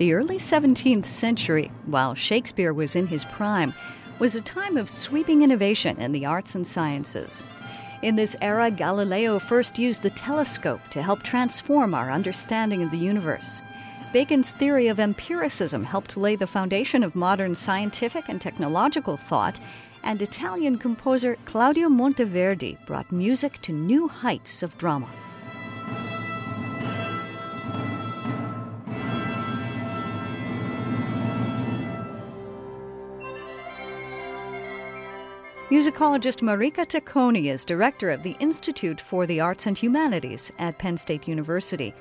The early 17th century, while Shakespeare was in his prime, was a time of sweeping innovation in the arts and sciences. In this era, Galileo first used the telescope to help transform our understanding of the universe. Bacon's theory of empiricism helped lay the foundation of modern scientific and technological thought, and Italian composer Claudio Monteverdi brought music to new heights of drama. Musicologist Marica Tacconi is director of the Institute for the Arts and Humanities at Penn State University.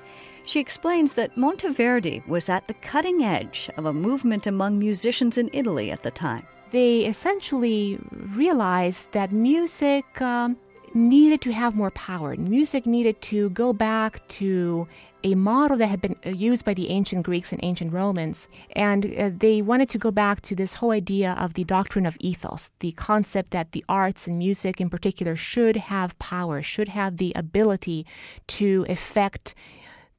She explains that Monteverdi was at the cutting edge of a movement among musicians in Italy at the time. They essentially realized that music um, needed to have more power. Music needed to go back to a model that had been uh, used by the ancient Greeks and ancient Romans. And uh, they wanted to go back to this whole idea of the doctrine of ethos, the concept that the arts and music in particular should have power, should have the ability to affect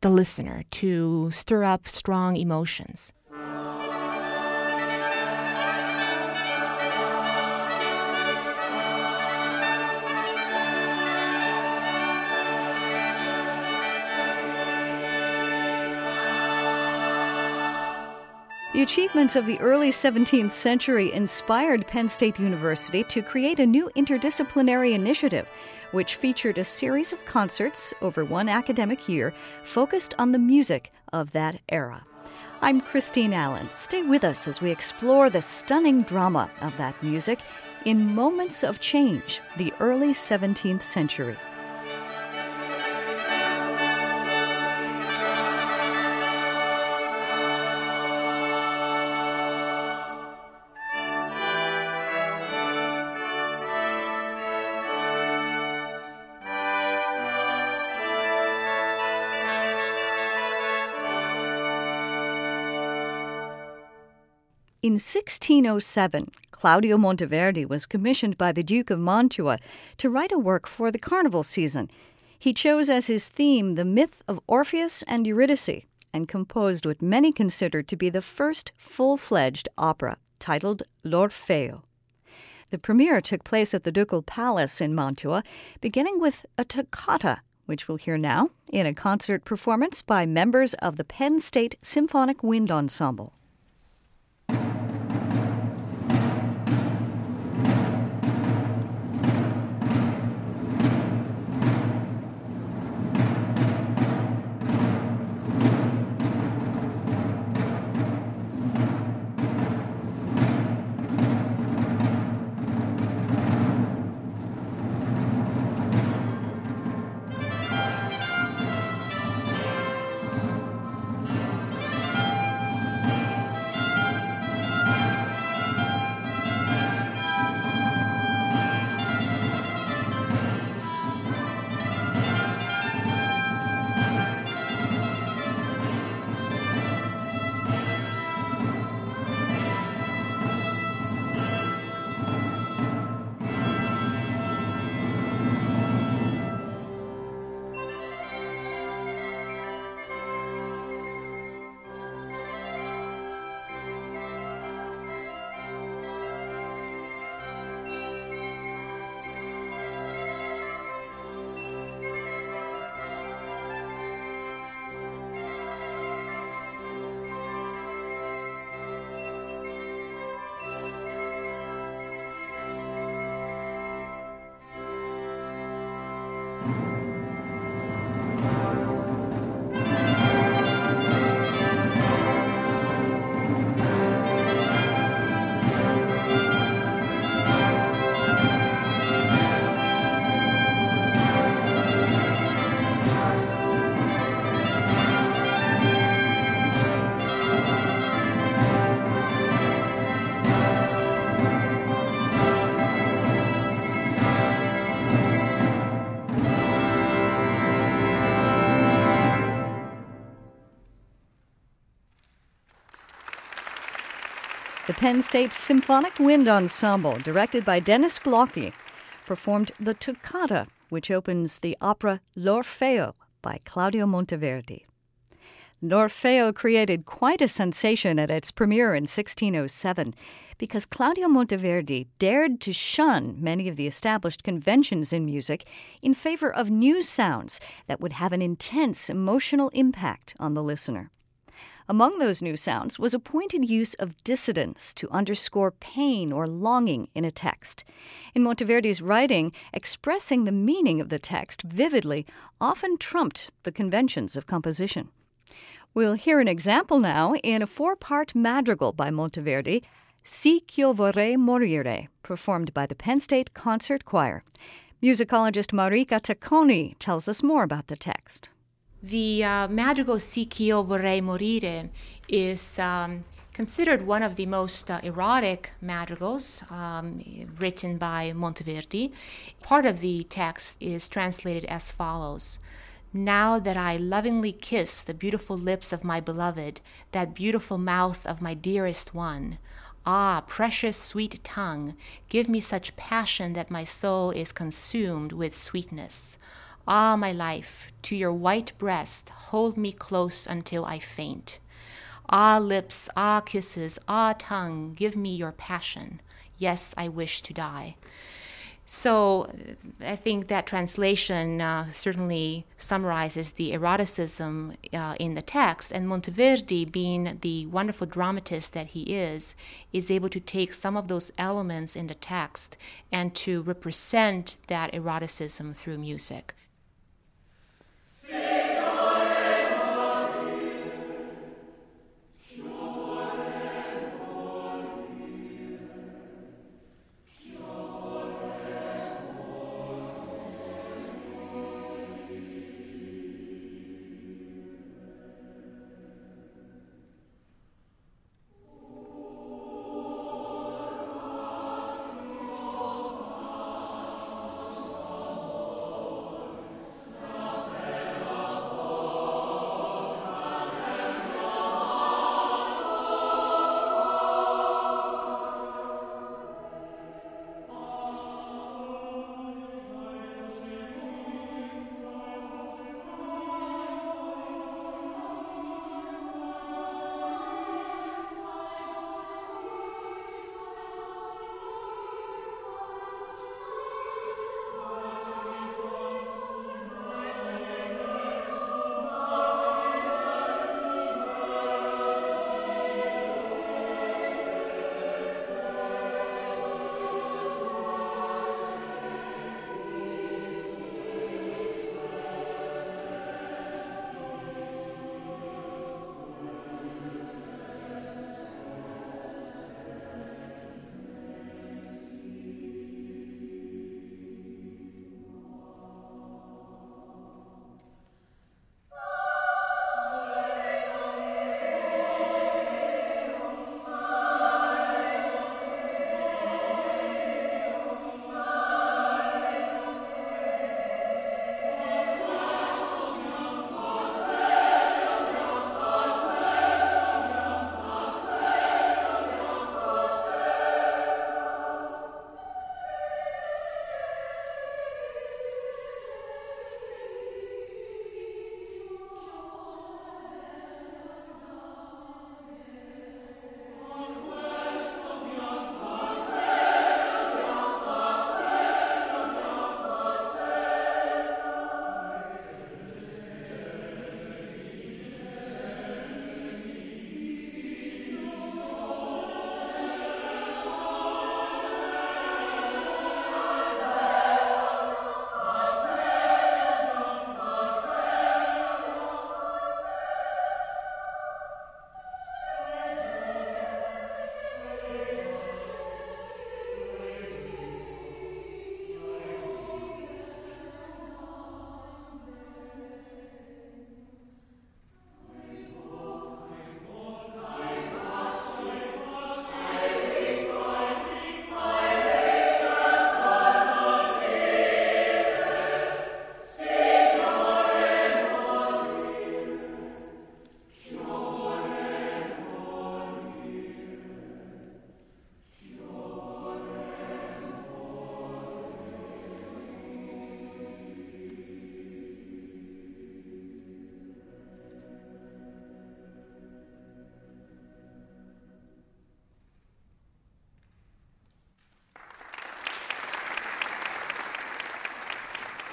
the listener, to stir up strong emotions. The achievements of the early 17th century inspired Penn State University to create a new interdisciplinary initiative, which featured a series of concerts over one academic year focused on the music of that era. I'm Christine Allen. Stay with us as we explore the stunning drama of that music in Moments of Change, the early 17th century. In 1607, Claudio Monteverdi was commissioned by the Duke of Mantua to write a work for the carnival season. He chose as his theme the myth of Orpheus and Eurydice and composed what many consider to be the first full fledged opera, titled L'Orfeo. The premiere took place at the Ducal Palace in Mantua, beginning with a toccata, which we'll hear now in a concert performance by members of the Penn State Symphonic Wind Ensemble. Penn State Symphonic Wind Ensemble, directed by Dennis Glocke, performed the Toccata, which opens the opera L'Orfeo by Claudio Monteverdi. L'Orfeo created quite a sensation at its premiere in 1607 because Claudio Monteverdi dared to shun many of the established conventions in music in favor of new sounds that would have an intense emotional impact on the listener. Among those new sounds was a pointed use of dissonance to underscore pain or longing in a text. In Monteverdi's writing, expressing the meaning of the text vividly often trumped the conventions of composition. We'll hear an example now in a four part madrigal by Monteverdi, Si ch'io vorrei morire, performed by the Penn State Concert Choir. Musicologist Marica Tacconi tells us more about the text. The uh, madrigal Si ch'io vorrei morire is um, considered one of the most uh, erotic madrigals um, written by Monteverdi. Part of the text is translated as follows. Now that I lovingly kiss the beautiful lips of my beloved, that beautiful mouth of my dearest one, ah, precious sweet tongue, give me such passion that my soul is consumed with sweetness. Ah, my life, to your white breast hold me close until I faint. Ah, lips, ah, kisses, ah, tongue, give me your passion. Yes, I wish to die. So I think that translation uh, certainly summarizes the eroticism uh, in the text. And Monteverdi, being the wonderful dramatist that he is, is able to take some of those elements in the text and to represent that eroticism through music. Sing.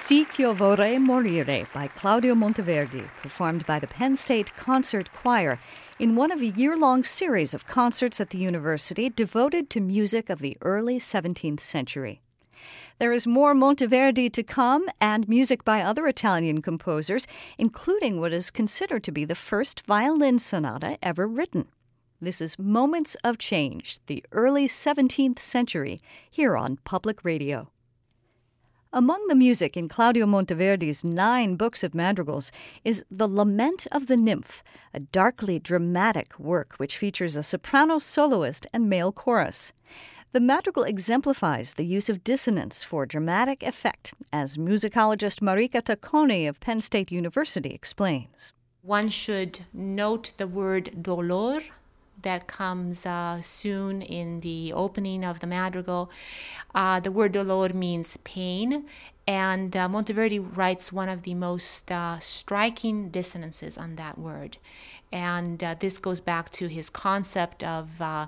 Si Io Vorrei Morire by Claudio Monteverdi, performed by the Penn State Concert Choir in one of a year long series of concerts at the university devoted to music of the early 17th century. There is more Monteverdi to come and music by other Italian composers, including what is considered to be the first violin sonata ever written. This is Moments of Change, the early 17th century, here on Public Radio. Among the music in Claudio Monteverdi's nine books of madrigals is The Lament of the Nymph, a darkly dramatic work which features a soprano soloist and male chorus. The madrigal exemplifies the use of dissonance for dramatic effect, as musicologist Marica Tacconi of Penn State University explains. One should note the word dolor that comes uh, soon in the opening of the madrigal. Uh, the word dolor means pain, and uh, Monteverdi writes one of the most uh, striking dissonances on that word. And uh, this goes back to his concept of uh,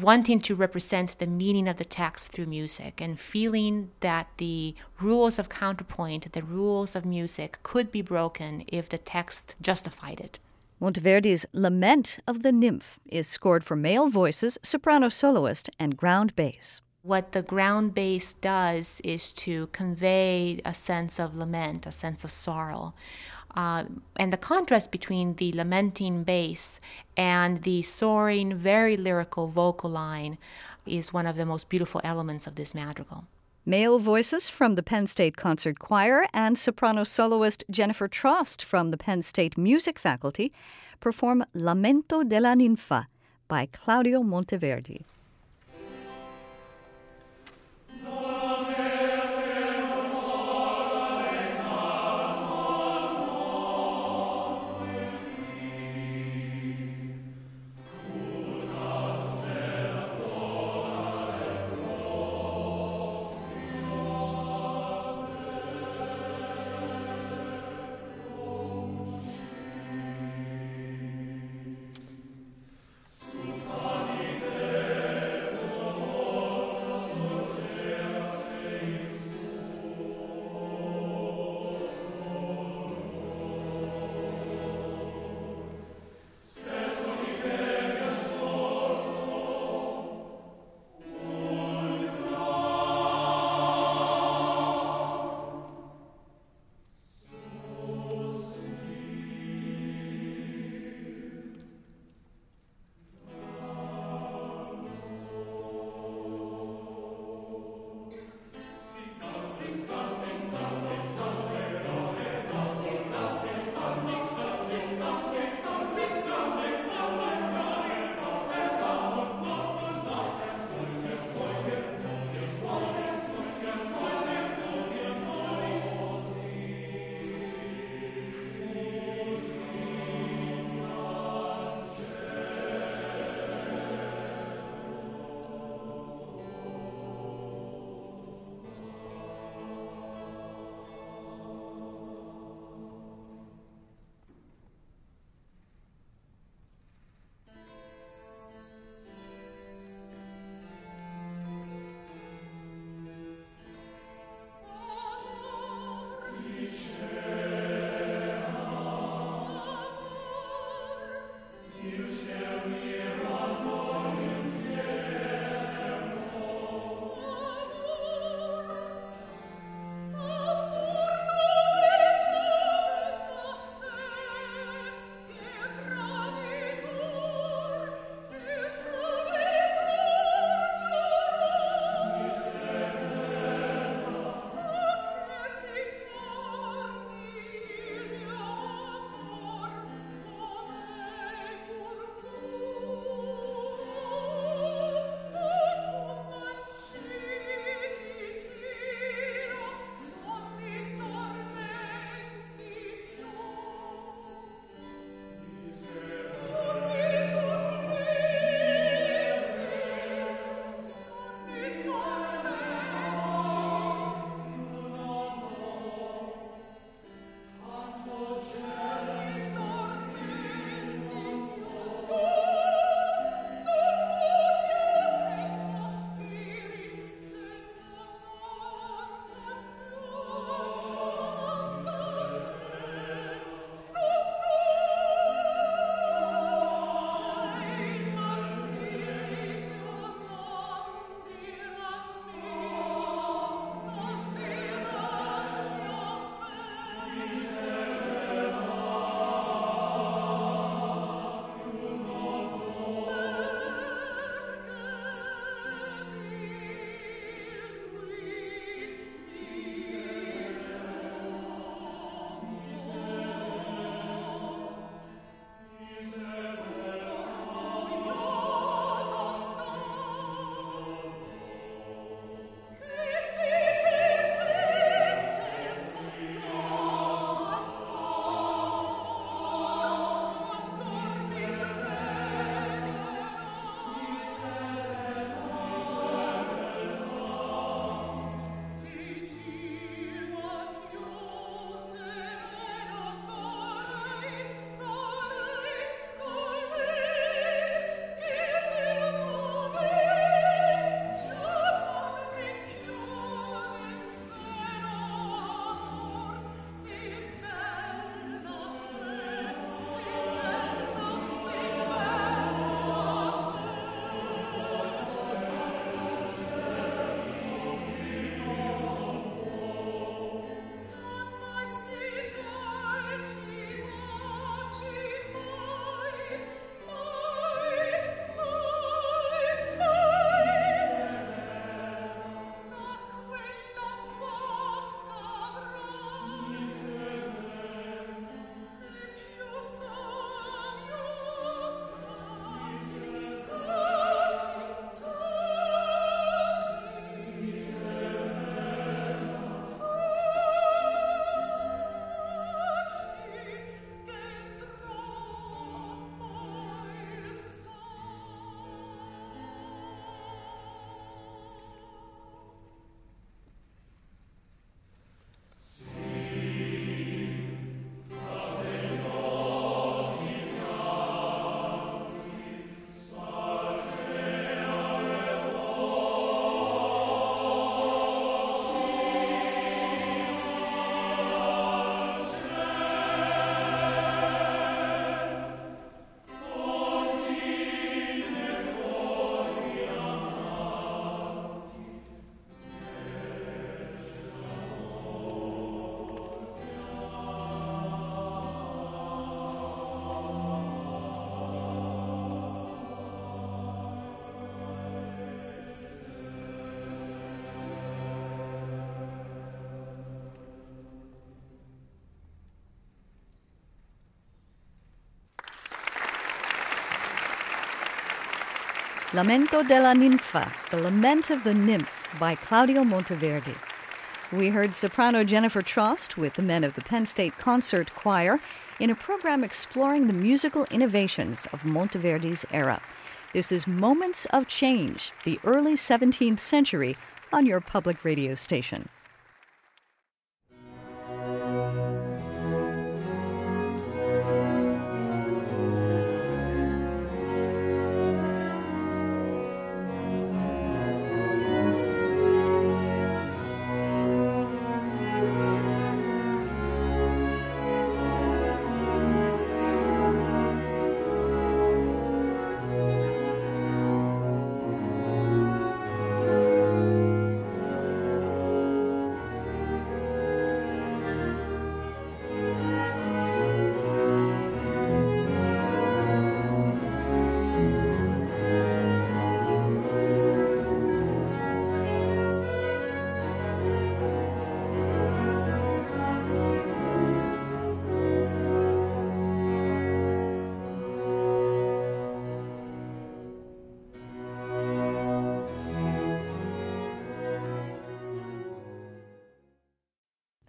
wanting to represent the meaning of the text through music and feeling that the rules of counterpoint, the rules of music, could be broken if the text justified it. Monteverdi's Lament of the Nymph is scored for male voices, soprano soloist, and ground bass. What the ground bass does is to convey a sense of lament, a sense of sorrow. Uh, and the contrast between the lamenting bass and the soaring, very lyrical vocal line is one of the most beautiful elements of this madrigal. Male voices from the Penn State Concert Choir and soprano soloist Jennifer Trost from the Penn State Music Faculty perform Lamento della Ninfa by Claudio Monteverdi. Lamento della Ninfa, The Lament of the Nymph by Claudio Monteverdi. We heard soprano Jennifer Trost with the men of the Penn State Concert Choir in a program exploring the musical innovations of Monteverdi's era. This is Moments of Change, the early 17th century, on your public radio station.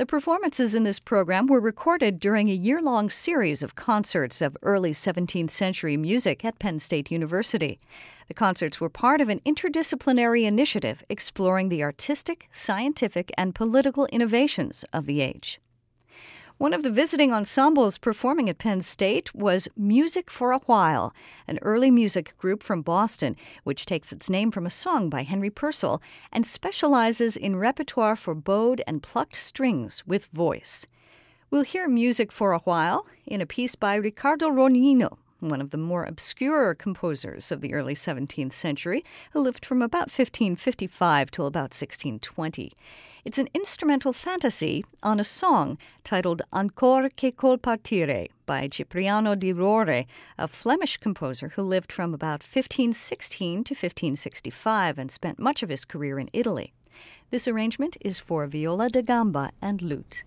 Performances in this program were recorded during a year long series of concerts of early 17th century music at Penn State University. The concerts were part of an interdisciplinary initiative exploring the artistic, scientific, and political innovations of the age. One of the visiting ensembles performing at Penn State was Music for a While, an early music group from Boston, which takes its name from a song by Henry Purcell and specializes in repertoire for bowed and plucked strings with voice. We'll hear Music for a While in a piece by Riccardo Rognoni, one of the more obscure composers of the early 17th century, who lived from about 1555 till about 1620. It's an instrumental fantasy on a song titled Ancor che col partire by Cipriano di Rore, a Flemish composer who lived from about 1516 to 1565 and spent much of his career in Italy. This arrangement is for viola da gamba and lute.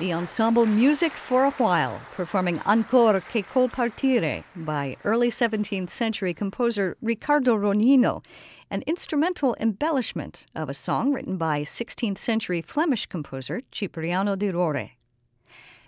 The ensemble Music for a While, performing Ancor che col partire by early 17th century composer Riccardo Rognoni, an instrumental embellishment of a song written by 16th century Flemish composer Cipriano di Rore.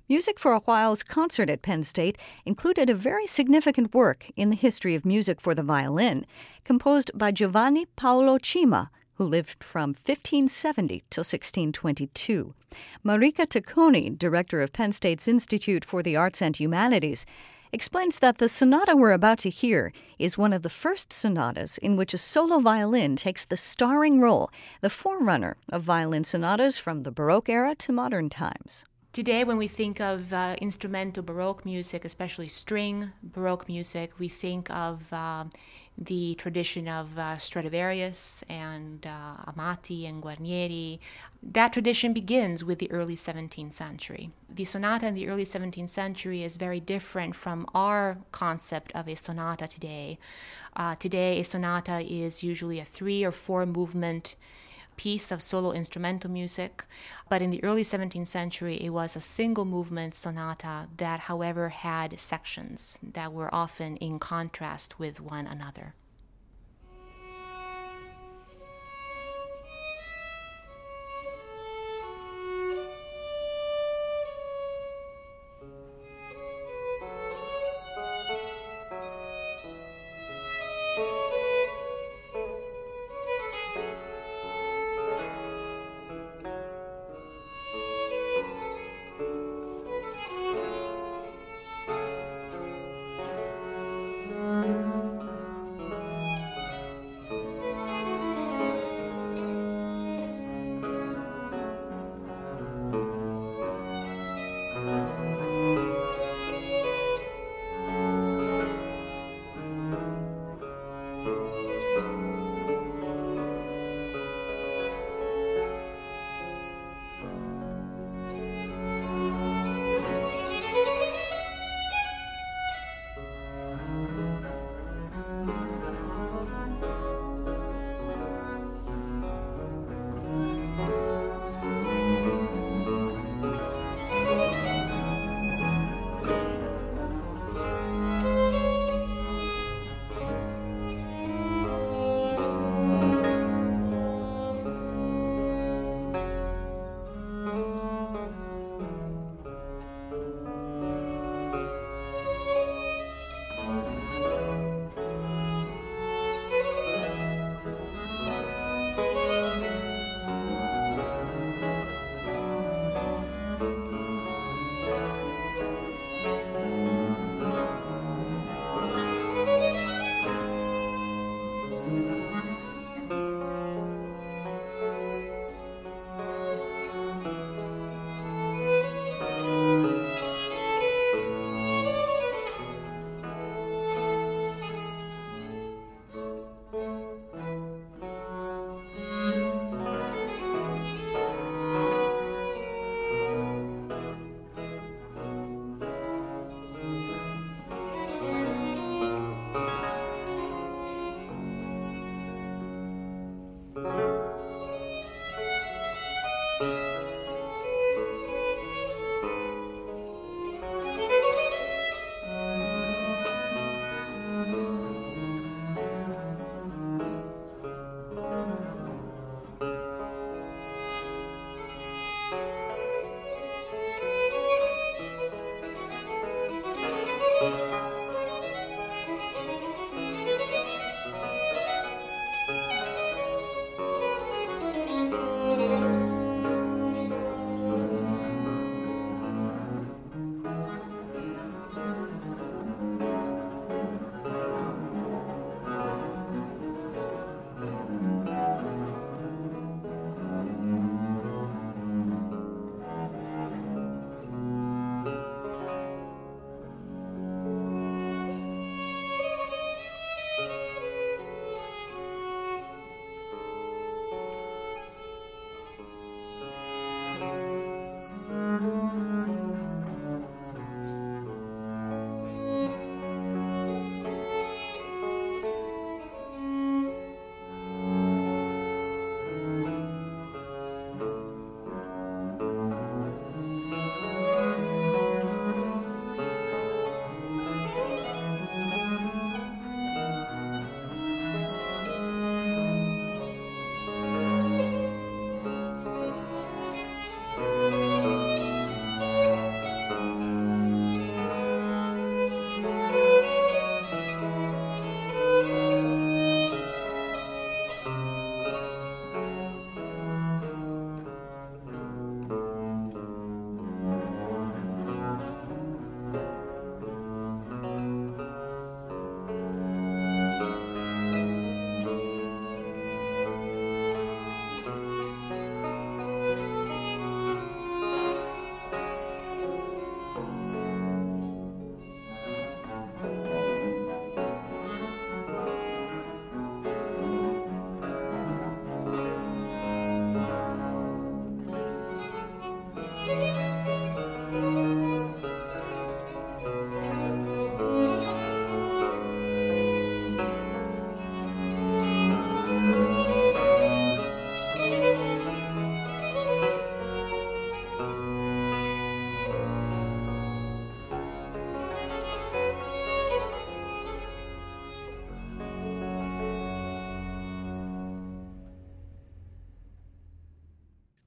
Music for a While's concert at Penn State included a very significant work in the history of music for the violin, composed by Giovanni Paolo Cima, who lived from 1570 till 1622. Marica Tacconi, director of Penn State's Institute for the Arts and Humanities, explains that the sonata we're about to hear is one of the first sonatas in which a solo violin takes the starring role, the forerunner of violin sonatas from the Baroque era to modern times. Today, when we think of uh, instrumental Baroque music, especially string Baroque music, we think of uh, the tradition of uh, Stradivarius and uh, Amati and Guarneri. That tradition begins with the early 17th century. The sonata in the early 17th century is very different from our concept of a sonata today. Uh, today, a sonata is usually a three or four movement piece of solo instrumental music. But in the early 17th century, it was a single movement sonata that, however, had sections that were often in contrast with one another.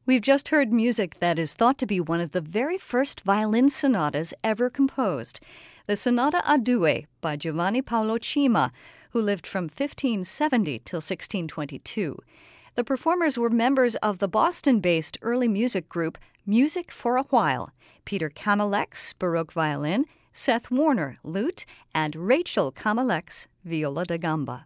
We've just heard music that is thought to be one of the very first violin sonatas ever composed the Sonata a Due by Giovanni Paolo Cima, who lived from 1570 till 1622. The performers were members of the Boston based early music group Music for a While Peter Kamalex, Baroque violin, Seth Warner, lute, and Rachel Kamalex, viola da gamba.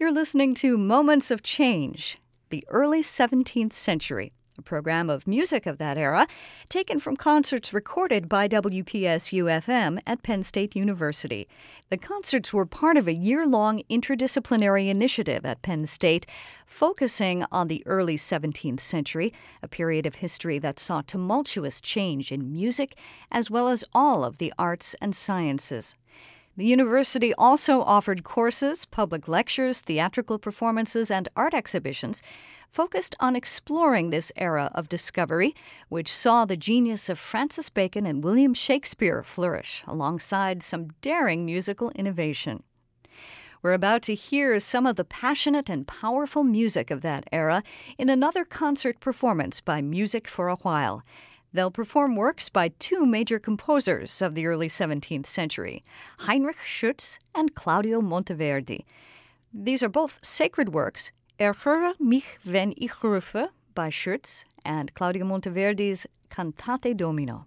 You're listening to Moments of Change, the early 17th century, a program of music of that era taken from concerts recorded by WPSU FM at Penn State University. The concerts were part of a year long interdisciplinary initiative at Penn State focusing on the early 17th century, a period of history that saw tumultuous change in music as well as all of the arts and sciences. The university also offered courses, public lectures, theatrical performances, and art exhibitions focused on exploring this era of discovery, which saw the genius of Francis Bacon and William Shakespeare flourish alongside some daring musical innovation. We're about to hear some of the passionate and powerful music of that era in another concert performance by Music for a While. They'll perform works by two major composers of the early 17th century, Heinrich Schütz and Claudio Monteverdi. These are both sacred works Erhöre mich, wenn ich rufe by Schütz and Claudio Monteverdi's Cantate Domino.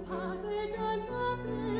Cantate, cantate.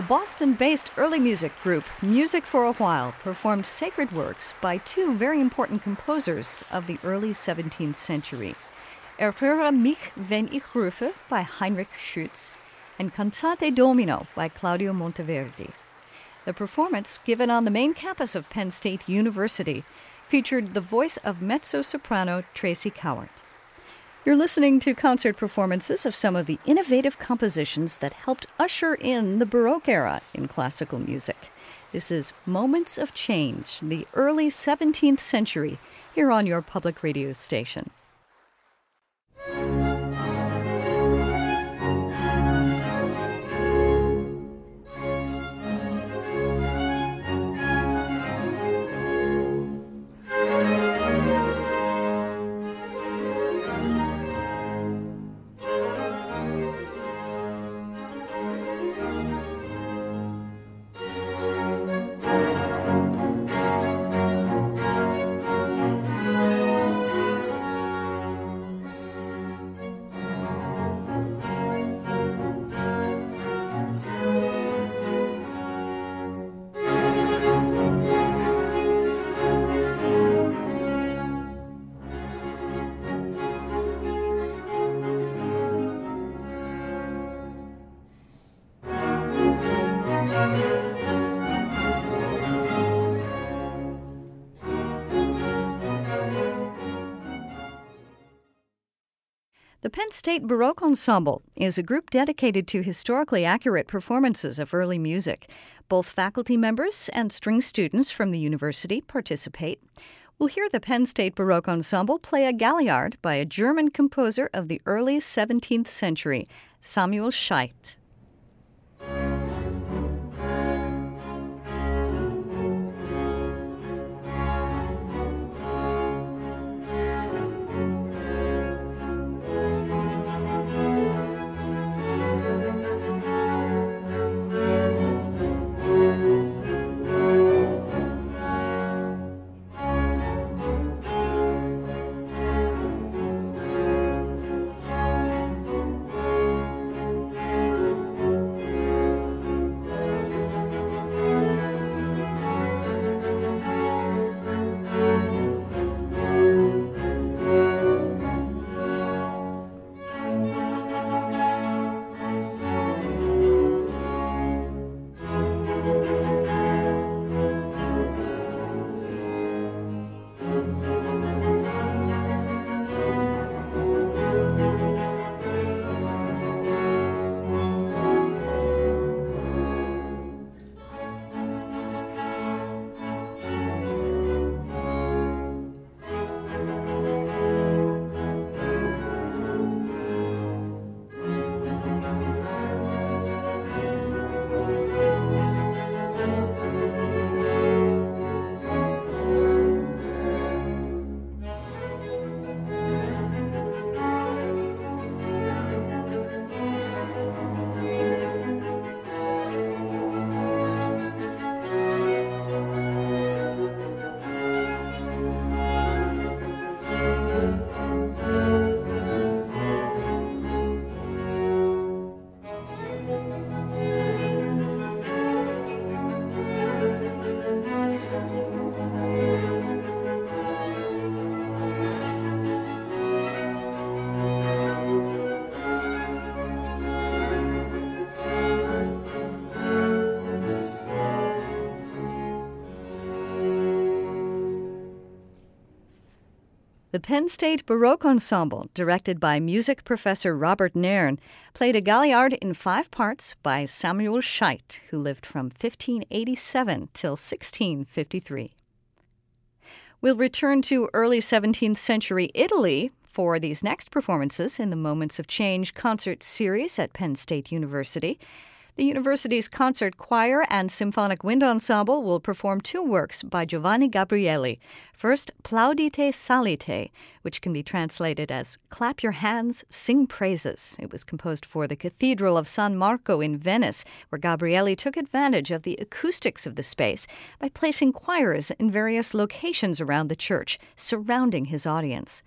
The Boston based early music group Music for a While performed sacred works by two very important composers of the early 17th century Erhöre mich, wenn ich rufe by Heinrich Schütz and Cantate Domino by Claudio Monteverdi. The performance, given on the main campus of Penn State University, featured the voice of mezzo soprano Tracy Cowart. You're listening to concert performances of some of the innovative compositions that helped usher in the Baroque era in classical music. This is Moments of Change, the early 17th century, here on your public radio station. The Penn State Baroque Ensemble is a group dedicated to historically accurate performances of early music. Both faculty members and string students from the university participate. We'll hear the Penn State Baroque Ensemble play a Galliard by a German composer of the early 17th century, Samuel Scheidt. The Penn State Baroque Ensemble, directed by music professor Robert Nairn, played a Galliard in five parts by Samuel Scheidt, who lived from 1587 till 1653. We'll return to early 17th century Italy for these next performances in the Moments of Change concert series at Penn State University. The university's concert choir and symphonic wind ensemble will perform two works by Giovanni Gabrieli. First, Plaudite Psallite, which can be translated as Clap Your Hands, Sing Praises. It was composed for the Cathedral of San Marco in Venice, where Gabrieli took advantage of the acoustics of the space by placing choirs in various locations around the church, surrounding his audience.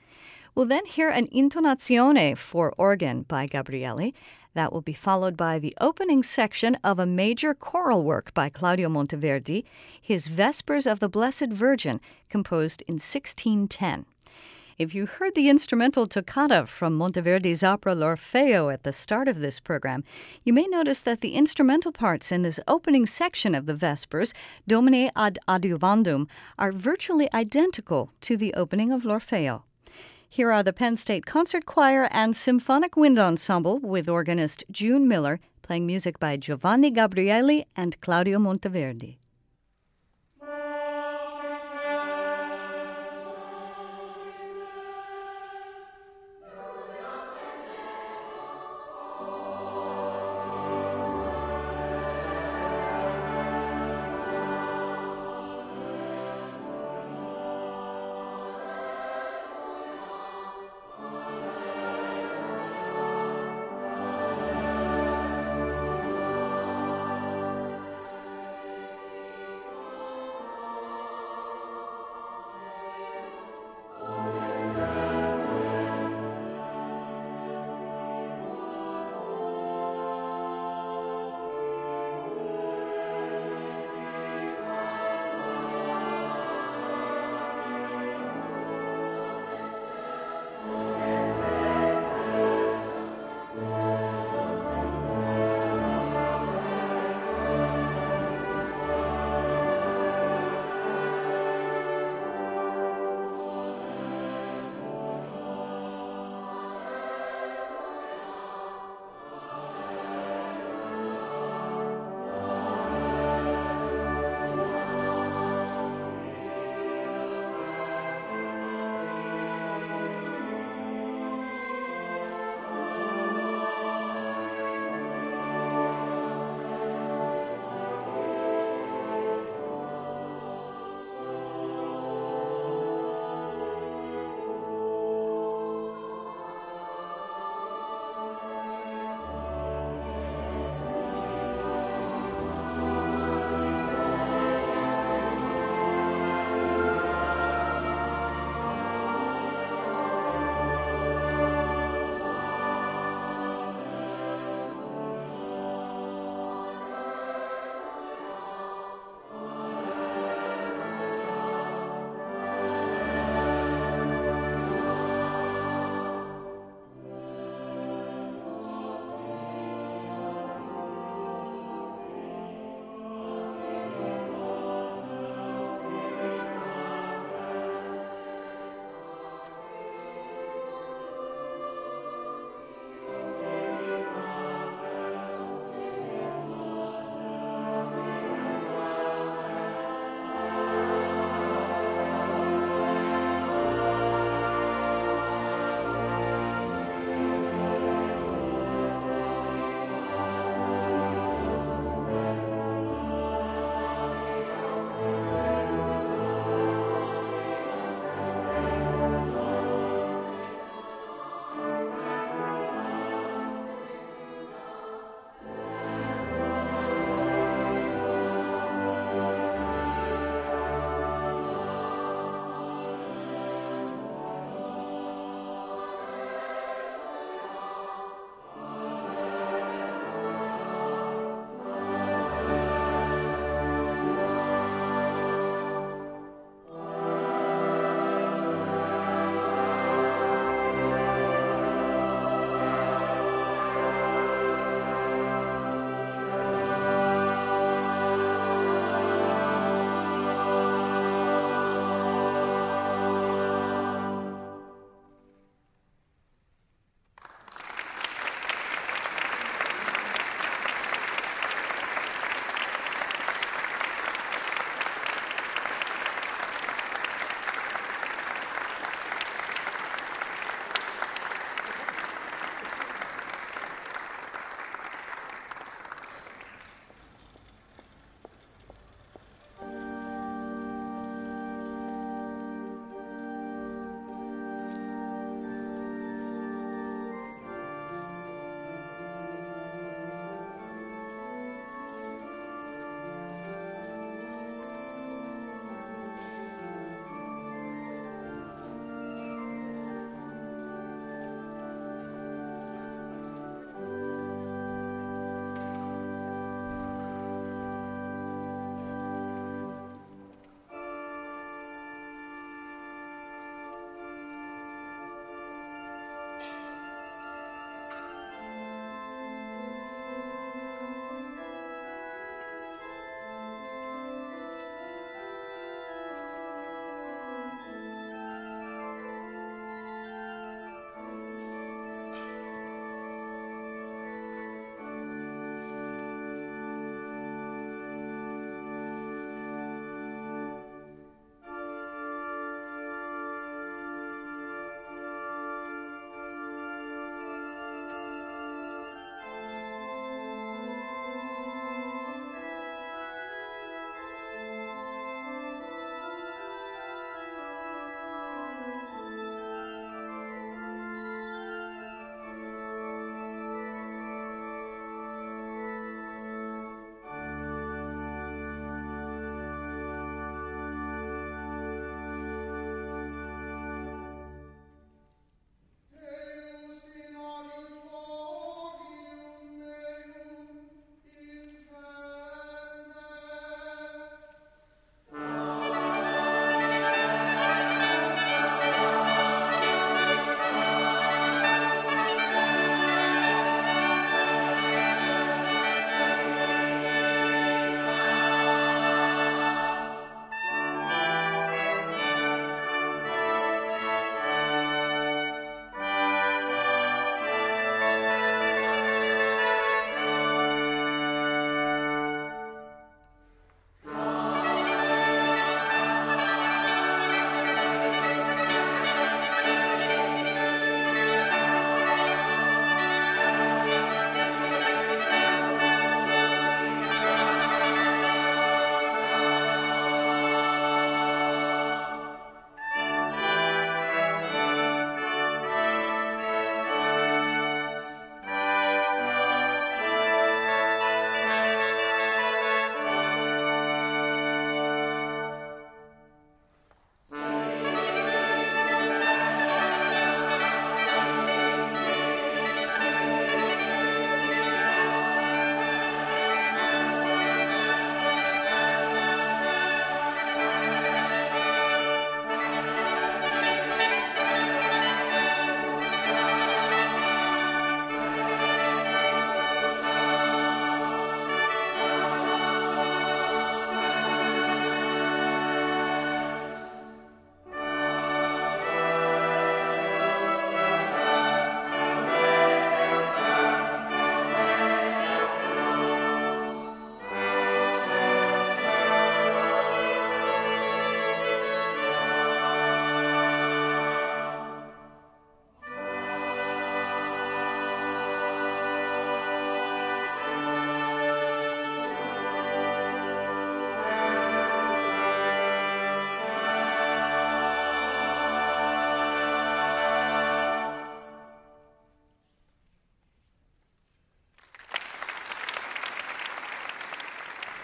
We'll then hear an intonazione for organ by Gabrieli. That will be followed by the opening section of a major choral work by Claudio Monteverdi, his Vespers of the Blessed Virgin, composed in 1610. If you heard the instrumental toccata from Monteverdi's opera L'Orfeo at the start of this program, you may notice that the instrumental parts in this opening section of the Vespers, Domine ad adiuvandum, are virtually identical to the opening of L'Orfeo. Here are the Penn State Concert Choir and Symphonic Wind Ensemble with organist June Miller playing music by Giovanni Gabrieli and Claudio Monteverdi.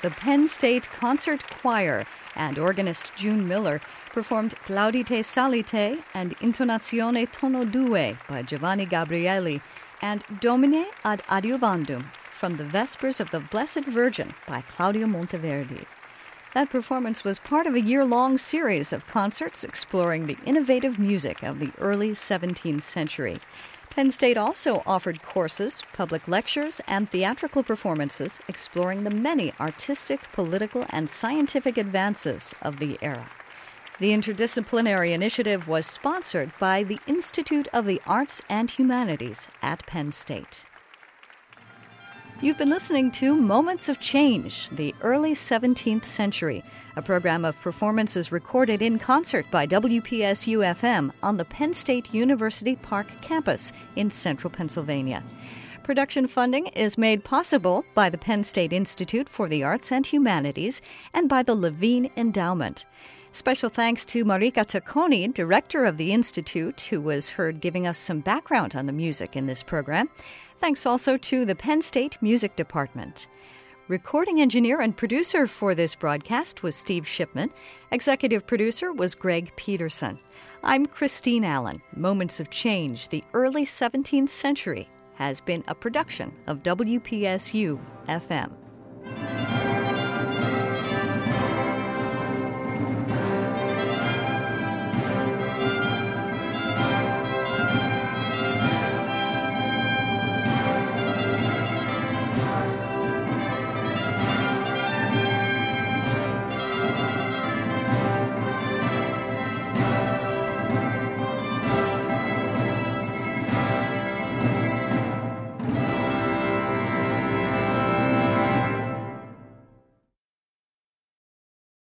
The Penn State Concert Choir and organist June Miller performed Plaudite Psallite and Intonazione Tono Due by Giovanni Gabrieli and Domine ad Adiuvandum from the Vespers of the Blessed Virgin by Claudio Monteverdi. That performance was part of a year long series of concerts exploring the innovative music of the early 17th century. Penn State also offered courses, public lectures, and theatrical performances exploring the many artistic, political, and scientific advances of the era. The interdisciplinary initiative was sponsored by the Institute of the Arts and Humanities at Penn State. You've been listening to Moments of Change, the early 17th century, a program of performances recorded in concert by WPSU FM on the Penn State University Park campus in central Pennsylvania. Production funding is made possible by the Penn State Institute for the Arts and Humanities and by the Levine Endowment. Special thanks to Marica Tacconi, director of the Institute, who was heard giving us some background on the music in this program. Thanks also to the Penn State Music Department. Recording engineer and producer for this broadcast was Steve Shipman. Executive producer was Greg Peterson. I'm Christine Allen. Moments of Change, the early 17th century, has been a production of WPSU FM.